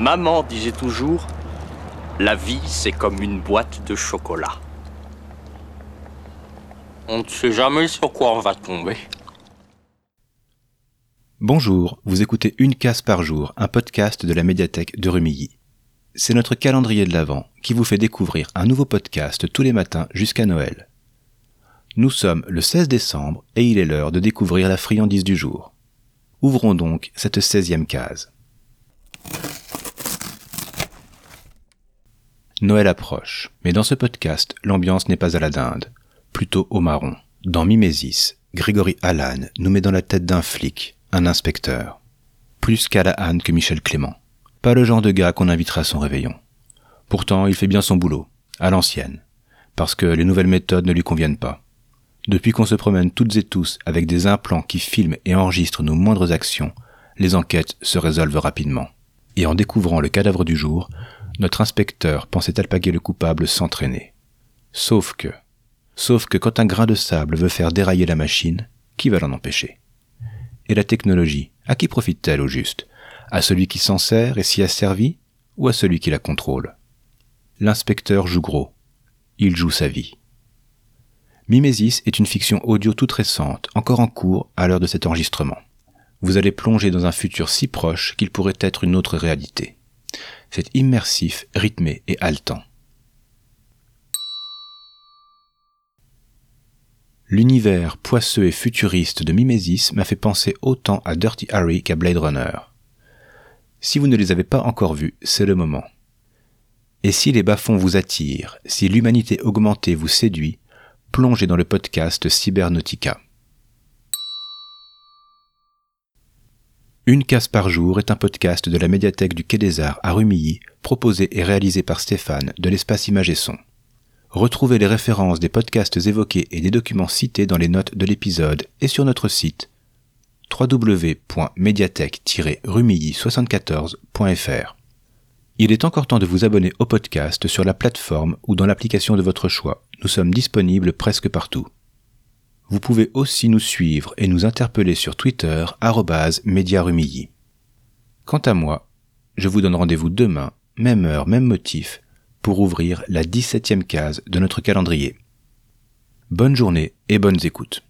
Maman disait toujours, la vie c'est comme une boîte de chocolat. On ne sait jamais sur quoi on va tomber. Bonjour, vous écoutez Une case par jour, un podcast de la médiathèque de Rumilly. C'est notre calendrier de l'Avent qui vous fait découvrir un nouveau podcast tous les matins jusqu'à Noël. Nous sommes le 16 décembre et il est l'heure de découvrir la friandise du jour. Ouvrons donc cette 16e case. Noël approche, mais dans ce podcast, l'ambiance n'est pas à la dinde, plutôt au marron. Dans Mimésis, Grégory Allan nous met dans la tête d'un flic, un inspecteur. Plus Callahan que Michel Clément. Pas le genre de gars qu'on invitera à son réveillon. Pourtant, il fait bien son boulot, à l'ancienne, parce que les nouvelles méthodes ne lui conviennent pas. Depuis qu'on se promène toutes et tous avec des implants qui filment et enregistrent nos moindres actions, les enquêtes se résolvent rapidement. Et en découvrant le cadavre du jour, notre inspecteur pensait alpaguer le coupable sans traîner. Sauf que, sauf que quand un grain de sable veut faire dérailler la machine, qui va l'en empêcher? Et la technologie, à qui profite-t-elle au juste? À celui qui s'en sert et s'y a servi, ou à celui qui la contrôle? L'inspecteur joue gros. Il joue sa vie. Mimesis est une fiction audio toute récente, encore en cours à l'heure de cet enregistrement. Vous allez plonger dans un futur si proche qu'il pourrait être une autre réalité. C'est immersif, rythmé et haletant. L'univers poisseux et futuriste de Mimesis m'a fait penser autant à Dirty Harry qu'à Blade Runner. Si vous ne les avez pas encore vus, c'est le moment. Et si les bas-fonds vous attirent, si l'humanité augmentée vous séduit, plongez dans le podcast Cybernautica. Une case par jour est un podcast de la médiathèque du Quai des Arts à Rumilly, proposé et réalisé par Stéphane de l'espace Image et Son. Retrouvez les références des podcasts évoqués et des documents cités dans les notes de l'épisode et sur notre site www.mediathèque-rumilly74.fr. Il est encore temps de vous abonner au podcast sur la plateforme ou dans l'application de votre choix. Nous sommes disponibles presque partout. Vous pouvez aussi nous suivre et nous interpeller sur Twitter, médiarumilly. Quant à moi, je vous donne rendez-vous demain, même heure, même motif, pour ouvrir la 17e case de notre calendrier. Bonne journée et bonnes écoutes.